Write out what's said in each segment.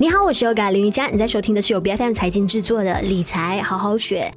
你好，我是 Yoga 林瑜伽，你在收听的是由 BFM 财经制作的理财好好学。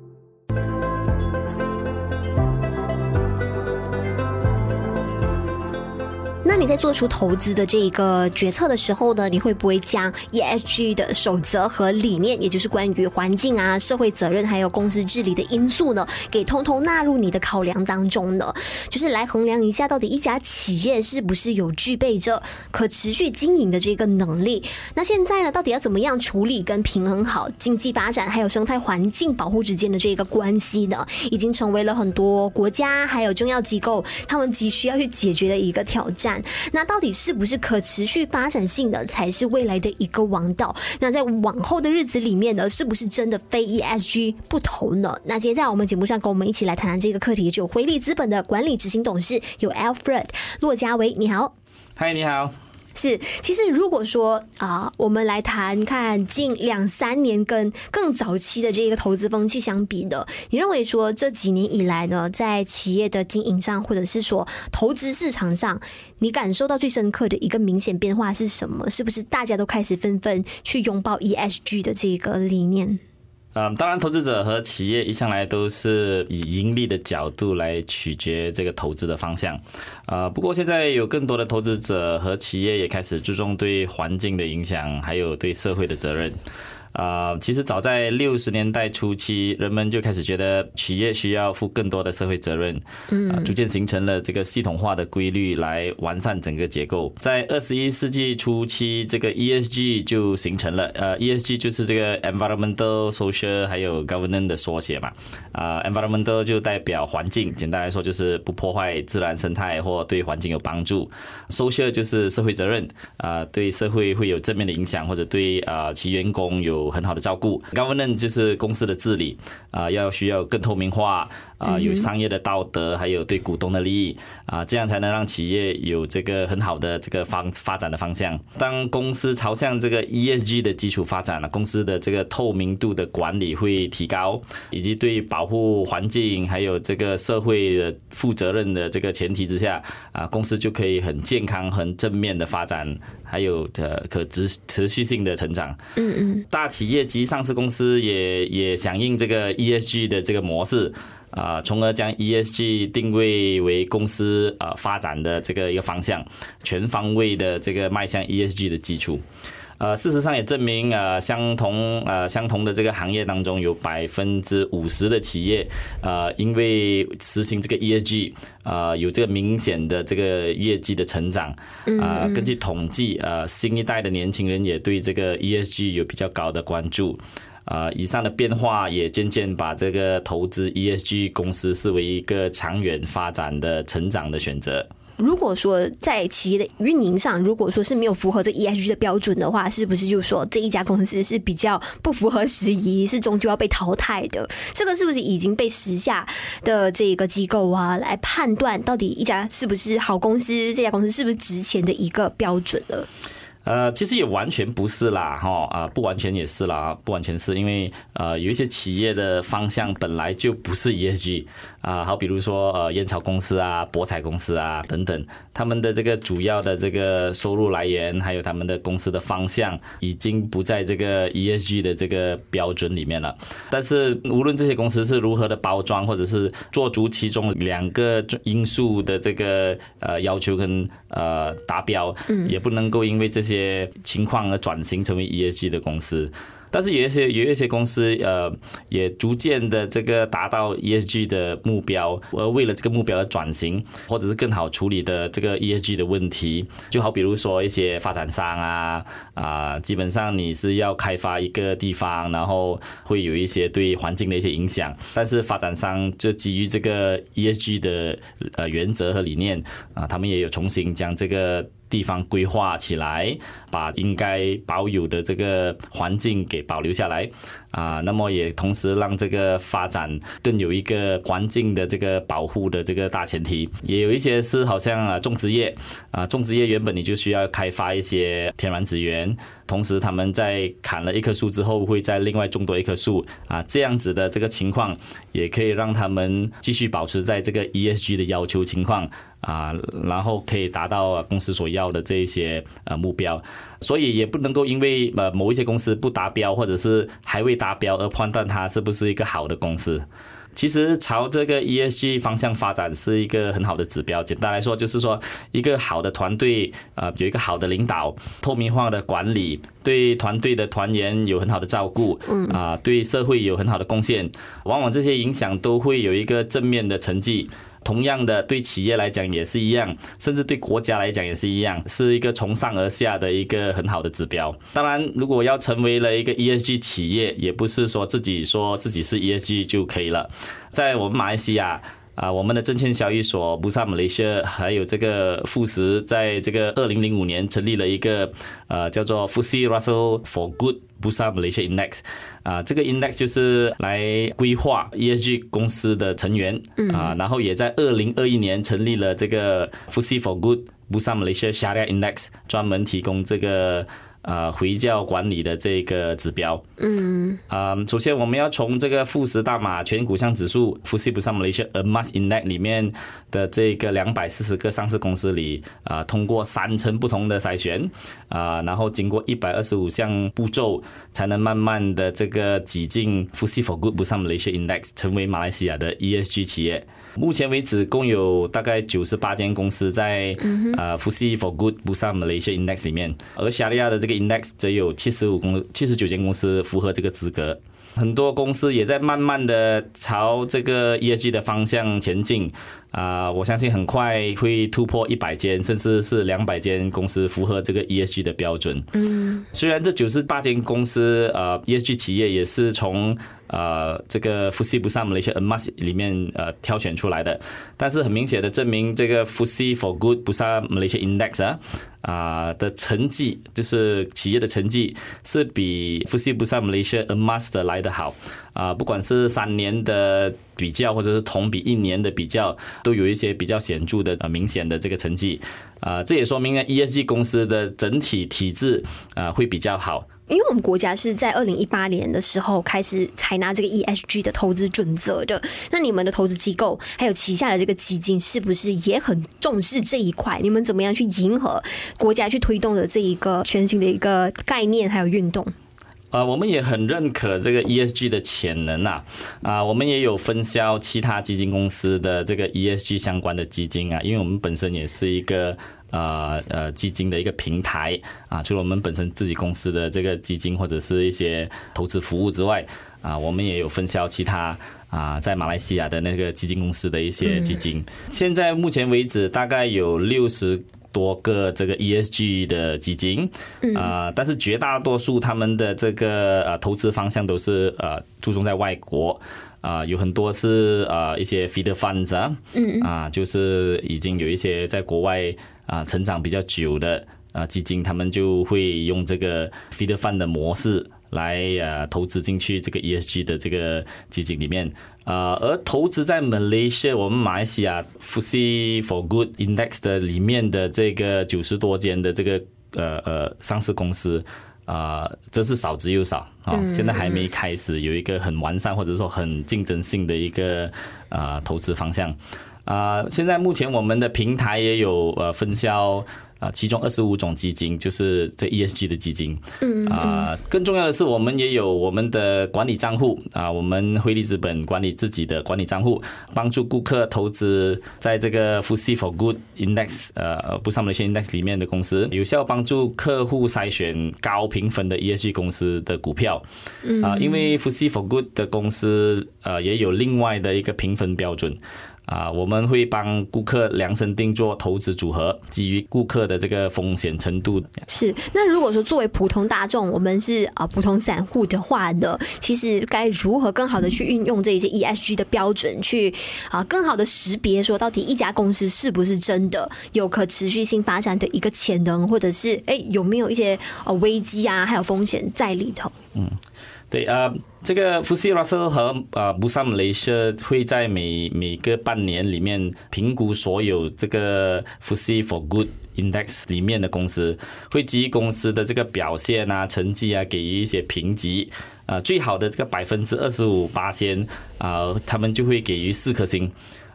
你在做出投资的这一个决策的时候呢，你会不会将 ESG 的守则和理念，也就是关于环境啊、社会责任还有公司治理的因素呢，给通通纳入你的考量当中呢？就是来衡量一下，到底一家企业是不是有具备着可持续经营的这个能力？那现在呢，到底要怎么样处理跟平衡好经济发展还有生态环境保护之间的这个关系呢？已经成为了很多国家还有重要机构他们急需要去解决的一个挑战。那到底是不是可持续发展性的才是未来的一个王道？那在往后的日子里面呢，是不是真的非 ESG 不投呢？那今天在我们节目上跟我们一起来谈谈这个课题，就回力资本的管理执行董事有 Alfred 骆家维，你好。嗨，你好。是，其实如果说啊，我们来谈看近两三年跟更早期的这个投资风气相比的，你认为说这几年以来呢，在企业的经营上，或者是说投资市场上，你感受到最深刻的一个明显变化是什么？是不是大家都开始纷纷去拥抱 ESG 的这个理念？嗯，当然，投资者和企业一向来都是以盈利的角度来取决这个投资的方向。啊，不过现在有更多的投资者和企业也开始注重对环境的影响，还有对社会的责任。啊、呃，其实早在六十年代初期，人们就开始觉得企业需要负更多的社会责任，嗯、呃，逐渐形成了这个系统化的规律来完善整个结构。在二十一世纪初期，这个 ESG 就形成了，呃，ESG 就是这个 environmental、social 还有 governance 的缩写嘛。啊、呃，environmental 就代表环境，简单来说就是不破坏自然生态或对环境有帮助。social 就是社会责任，啊、呃，对社会会有正面的影响，或者对啊、呃、其员工有。有很好的照顾，governance 就是公司的治理啊，要需要更透明化啊，有商业的道德，还有对股东的利益啊，这样才能让企业有这个很好的这个方发展的方向。当公司朝向这个 ESG 的基础发展了，公司的这个透明度的管理会提高，以及对保护环境还有这个社会的负责任的这个前提之下啊，公司就可以很健康、很正面的发展，还有呃可持持续性的成长。嗯嗯，大。企业及上市公司也也响应这个 ESG 的这个模式啊，从而将 ESG 定位为公司啊发展的这个一个方向，全方位的这个迈向 ESG 的基础。呃，事实上也证明，呃，相同呃相同的这个行业当中，有百分之五十的企业，呃，因为实行这个 ESG，呃，有这个明显的这个业绩的成长。啊，根据统计，呃，新一代的年轻人也对这个 ESG 有比较高的关注。啊，以上的变化也渐渐把这个投资 ESG 公司视为一个长远发展的成长的选择。如果说在企业的运营上，如果说是没有符合这 ESG 的标准的话，是不是就说这一家公司是比较不符合时宜，是终究要被淘汰的？这个是不是已经被时下的这个机构啊来判断到底一家是不是好公司，这家公司是不是值钱的一个标准了？呃，其实也完全不是啦，哈啊，不完全也是啦，不完全是因为呃，有一些企业的方向本来就不是 ESG 啊，好比如说呃，烟草公司啊、博彩公司啊等等，他们的这个主要的这个收入来源，还有他们的公司的方向，已经不在这个 ESG 的这个标准里面了。但是无论这些公司是如何的包装，或者是做足其中两个因素的这个呃要求跟呃达标，也不能够因为这些。些情况而转型成为 ESG 的公司，但是有一些有一些公司呃也逐渐的这个达到 ESG 的目标，而为了这个目标的转型，或者是更好处理的这个 ESG 的问题，就好比如说一些发展商啊啊，基本上你是要开发一个地方，然后会有一些对环境的一些影响，但是发展商就基于这个 ESG 的呃原则和理念啊，他们也有重新将这个。地方规划起来，把应该保有的这个环境给保留下来。啊，那么也同时让这个发展更有一个环境的这个保护的这个大前提。也有一些是好像啊种植业啊，种植业原本你就需要开发一些天然资源，同时他们在砍了一棵树之后，会再另外种多一棵树啊，这样子的这个情况也可以让他们继续保持在这个 ESG 的要求情况。啊，然后可以达到公司所要的这一些呃目标，所以也不能够因为呃某一些公司不达标或者是还未达达标而判断它是不是一个好的公司。其实朝这个 ESG 方向发展是一个很好的指标。简单来说，就是说一个好的团队啊，有一个好的领导，透明化的管理，对团队的团员有很好的照顾，嗯啊，对社会有很好的贡献，往往这些影响都会有一个正面的成绩。同样的，对企业来讲也是一样，甚至对国家来讲也是一样，是一个从上而下的一个很好的指标。当然，如果要成为了一个 ESG 企业，也不是说自己说自己是 ESG 就可以了。在我们马来西亚啊，我们的证券交易所 Bursa Malaysia 还有这个富时，在这个二零零五年成立了一个呃叫做 f u s i Russell for Good。Bursa Malaysia Index 啊，这个 Index 就是来规划 ESG 公司的成员啊，然后也在二零二一年成立了这个 f u s i for Good Bursa Malaysia Shariah Index，专门提供这个。呃，回教管理的这个指标，嗯，啊，首先我们要从这个富时大马全股项指数 FTSE Bursa Malaysia Emas Index 里面的这个两百四十个上市公司里，啊，通过三层不同的筛选，啊，然后经过一百二十五项步骤，才能慢慢的这个挤进 FTSE for Good Bursa Malaysia Index，成为马来西亚的 ESG 企业。目前为止，共有大概九十八间公司在呃 FTSE for Good Bursa Malaysia Index 里面，而夏利亚的这个 Index 则有七十五公七十九间公司符合这个资格。很多公司也在慢慢的朝这个 ESG 的方向前进啊，我相信很快会突破一百间，甚至是两百间公司符合这个 ESG 的标准。嗯，虽然这九十八间公司呃 ESG 企业也是从呃，这个 FTSE Bursa Malaysia Emas 里面呃挑选出来的，但是很明显的证明，这个 f u s i for Good Bursa Malaysia Index 啊啊、呃、的成绩，就是企业的成绩是比 FTSE Bursa Malaysia Emas 的来的好。啊、呃，不管是三年的比较，或者是同比一年的比较，都有一些比较显著的呃明显的这个成绩啊、呃，这也说明呢 ESG 公司的整体体质啊、呃、会比较好。因为我们国家是在二零一八年的时候开始采纳这个 ESG 的投资准则的，那你们的投资机构还有旗下的这个基金是不是也很重视这一块？你们怎么样去迎合国家去推动的这一个全新的一个概念还有运动？啊，我们也很认可这个 ESG 的潜能啊，啊，我们也有分销其他基金公司的这个 ESG 相关的基金啊，因为我们本身也是一个。呃呃，基金的一个平台啊，除了我们本身自己公司的这个基金或者是一些投资服务之外，啊，我们也有分销其他啊，在马来西亚的那个基金公司的一些基金。现在目前为止，大概有六十多个这个 ESG 的基金，啊，但是绝大多数他们的这个呃投资方向都是呃注重在外国。啊，有很多是啊一些 feeder funds 啊，嗯啊，就是已经有一些在国外啊成长比较久的啊基金，他们就会用这个 feeder fund 的模式来啊投资进去这个 ESG 的这个基金里面啊，而投资在 Malaysia 我们马来西亚 FTSE for Good Index 的里面的这个九十多间的这个呃呃上市公司。啊，这是少之又少啊！现在还没开始有一个很完善或者说很竞争性的一个啊投资方向啊。现在目前我们的平台也有呃分销。啊，其中二十五种基金就是这 ESG 的基金，嗯啊，更重要的是，我们也有我们的管理账户啊，我们汇利资本管理自己的管理账户，帮助顾客投资在这个 FTSE for Good Index 呃，不上的 Index 里面的公司，有效帮助客户筛选高评分的 ESG 公司的股票，啊，因为 FTSE for Good 的公司呃也有另外的一个评分标准。啊，我们会帮顾客量身定做投资组合，基于顾客的这个风险程度。是，那如果说作为普通大众，我们是啊普通散户的话呢，其实该如何更好的去运用这些 ESG 的标准，去啊更好的识别说到底一家公司是不是真的有可持续性发展的一个潜能，或者是哎有没有一些呃危机啊，还有风险在里头？嗯。对啊、这个福斯拉斯和啊 Bursa Malaysia 会在每每个半年里面评估所有这个福斯 for Good Index 里面的公司，会基于公司的这个表现啊、成绩啊，给予一些评级。啊、呃，最好的这个百分之二十五八千啊，他们就会给予四颗星。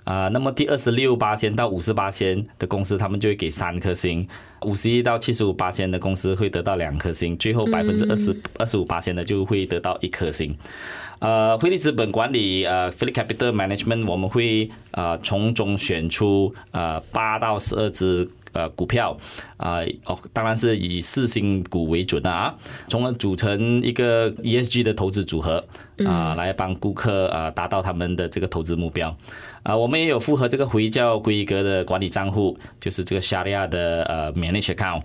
啊，那么第二十六八千到五十八千的公司，他们就会给三颗星；五十一到七十五八千的公司会得到两颗星；最后百分之二十二十五八千的就会得到一颗星。呃，汇利资本管理呃，Phillip Capital Management，我们会呃从中选出呃八到十二只呃股票啊哦，当然是以四星股为准的啊，从而组成一个 ESG 的投资组合啊，来帮顾客啊达到他们的这个投资目标。啊，我们也有符合这个回教规格的管理账户，就是这个 Sharia 的呃 Managed Account，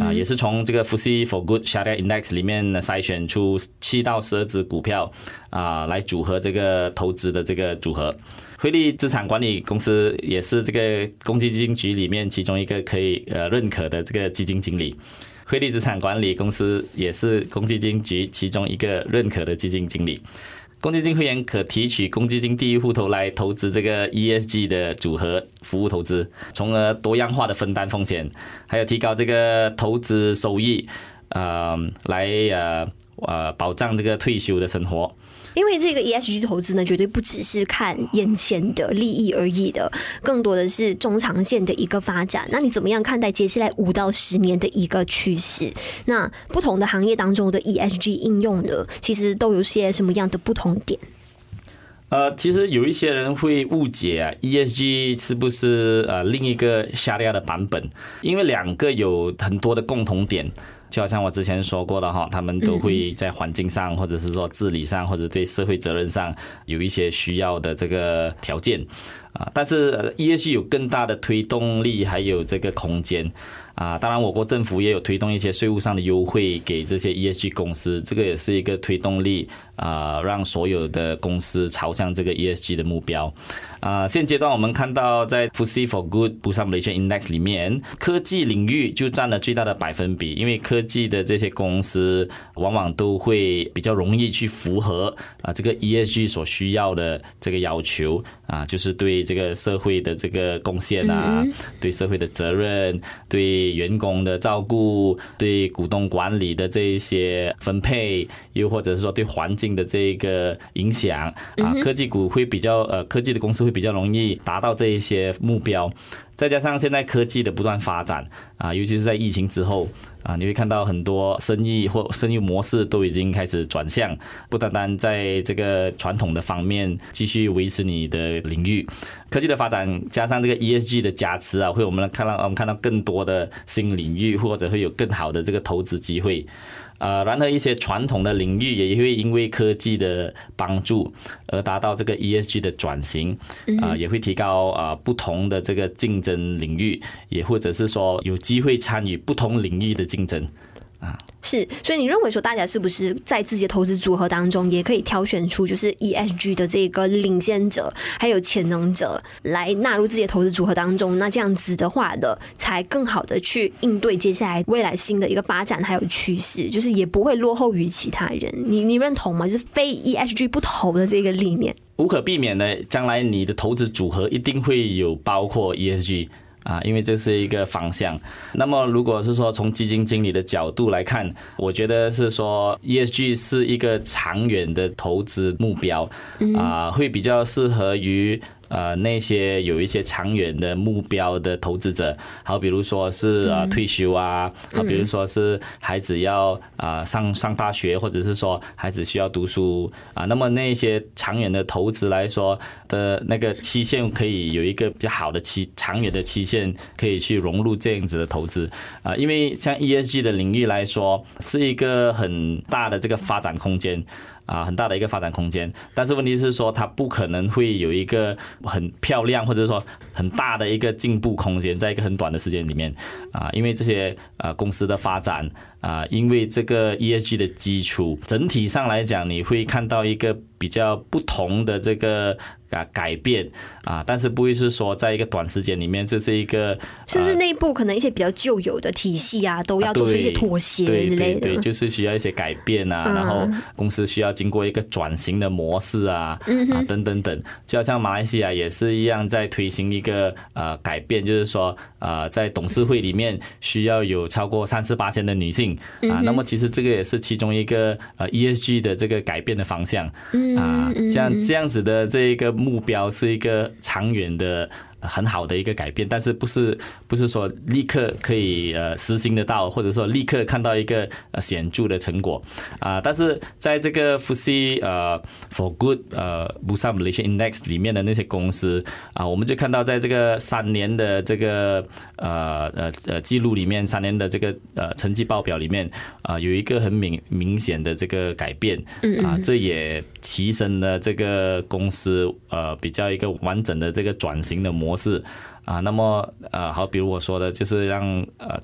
啊，也是从这个 FTSE for Good Sharia Index 里面呢筛选出七到十二只股票啊，来组合这个投资的这个组合。汇利资产管理公司也是这个公积金局里面其中一个可以呃认可的这个基金经理。汇利资产管理公司也是公积金局其中一个认可的基金经理。公积金会员可提取公积金第一户头来投资这个 ESG 的组合服务投资，从而多样化的分担风险，还有提高这个投资收益，呃，来呃呃保障这个退休的生活。因为这个 ESG 投资呢，绝对不只是看眼前的利益而已的，更多的是中长线的一个发展。那你怎么样看待接下来五到十年的一个趋势？那不同的行业当中的 ESG 应用呢，其实都有些什么样的不同点？呃，其实有一些人会误解啊，ESG 是不是呃另一个 Sharia 的版本？因为两个有很多的共同点。就好像我之前说过的哈，他们都会在环境上，或者是说治理上，或者对社会责任上有一些需要的这个条件啊。但是 ESG 有更大的推动力，还有这个空间啊。当然，我国政府也有推动一些税务上的优惠给这些 ESG 公司，这个也是一个推动力啊，让所有的公司朝向这个 ESG 的目标。啊，现阶段我们看到，在 FTSE for Good Bursa Malaysia Index 里面，科技领域就占了最大的百分比，因为科技的这些公司往往都会比较容易去符合啊这个 ESG 所需要的这个要求啊，就是对这个社会的这个贡献啊，对社会的责任，对员工的照顾，对股东管理的这一些分配，又或者是说对环境的这个影响啊，科技股会比较呃，科技的公司会。比较容易达到这一些目标，再加上现在科技的不断发展啊，尤其是在疫情之后啊，你会看到很多生意或生意模式都已经开始转向，不单单在这个传统的方面继续维持你的领域，科技的发展加上这个 ESG 的加持啊，会我们看到我们看到更多的新领域，或者会有更好的这个投资机会。呃，然而一些传统的领域也会因为科技的帮助而达到这个 ESG 的转型，啊，也会提高啊不同的这个竞争领域，也或者是说有机会参与不同领域的竞争。啊，是，所以你认为说，大家是不是在自己的投资组合当中，也可以挑选出就是 ESG 的这个领先者，还有潜能者来纳入自己的投资组合当中？那这样子的话的，才更好的去应对接下来未来新的一个发展还有趋势，就是也不会落后于其他人。你你认同吗？就是非 ESG 不投的这个理念，无可避免的，将来你的投资组合一定会有包括 ESG。啊，因为这是一个方向。那么，如果是说从基金经理的角度来看，我觉得是说 ESG 是一个长远的投资目标，啊，会比较适合于。呃，那些有一些长远的目标的投资者，好，比如说是呃退休啊，好，比如说是孩子要啊上上大学，或者是说孩子需要读书啊，那么那些长远的投资来说的那个期限，可以有一个比较好的期长远的期限，可以去融入这样子的投资啊，因为像 ESG 的领域来说，是一个很大的这个发展空间。啊，很大的一个发展空间，但是问题是说，它不可能会有一个很漂亮或者说很大的一个进步空间，在一个很短的时间里面。啊，因为这些呃公司的发展啊，因为这个 ESG 的基础，整体上来讲，你会看到一个比较不同的这个。啊，改变啊，但是不会是说在一个短时间里面，这是一个甚至内部可能一些比较旧有的体系啊，都要做出一些妥协之类的。对对对，就是需要一些改变啊，然后公司需要经过一个转型的模式啊，啊等等等，就好像马来西亚也是一样在推行一个呃改变，就是说呃在董事会里面需要有超过三十八千的女性啊，那么其实这个也是其中一个呃 ESG 的这个改变的方向啊，这样这样子的这一个。目标是一个长远的。很好的一个改变，但是不是不是说立刻可以呃实行得到，或者说立刻看到一个呃显著的成果。啊？但是在这个 FTSE 呃 For Good 呃 Bursa Malaysia Index 里面的那些公司啊，我们就看到在这个三年的这个呃呃呃记录里面，三年的这个呃成绩报表里面啊，有一个很明明显的这个改变。啊，这也提升了这个公司呃比较一个完整的这个转型的模式。是啊，那么呃，好，比如我说的，就是让呃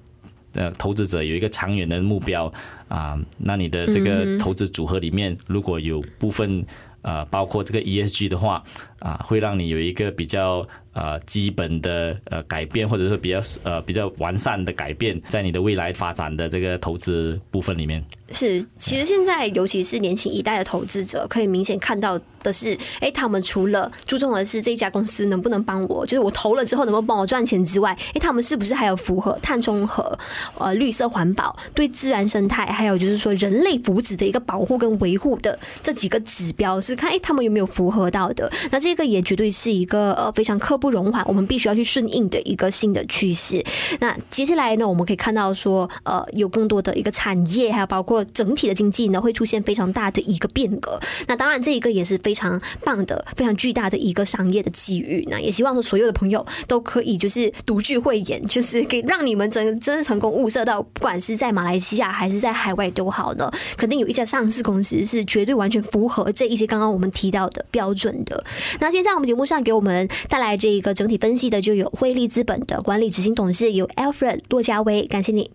呃投资者有一个长远的目标啊，那你的这个投资组合里面如果有部分呃包括这个 ESG 的话啊，会让你有一个比较呃基本的呃改变，或者说比较呃比较完善的改变，在你的未来发展的这个投资部分里面。是，其实现在尤其是年轻一代的投资者，可以明显看到的是，哎，他们除了注重的是这家公司能不能帮我，就是我投了之后能不能帮我赚钱之外，哎，他们是不是还有符合碳中和、呃绿色环保、对自然生态，还有就是说人类福祉的一个保护跟维护的这几个指标，是看哎他们有没有符合到的。那这个也绝对是一个呃非常刻不容缓，我们必须要去顺应的一个新的趋势。那接下来呢，我们可以看到说，呃，有更多的一个产业，还有包括。整体的经济呢，会出现非常大的一个变革，那当然这一个也是非非常棒的、非常巨大的一个商业的机遇。那也希望说所有的朋友都可以就是独具慧眼，就是给让你们真真的成功物色到，不管是在马来西亚还是在海外都好呢，肯定有一家上市公司是绝对完全符合这一些刚刚我们提到的标准的。那今天在我们节目上给我们带来这一个整体分析的，就有汇利资本的管理执行董事有 Alfred 骆家威，感谢你。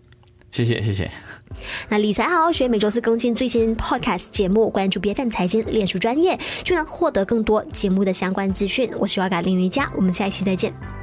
谢谢谢谢。那理财好好学，每周四更新最新 Podcast 节目，关注 BFM 财经，练出专业，就能获得更多节目的相关资讯。我是瓦嘎林瑜伽，我们下一期再见。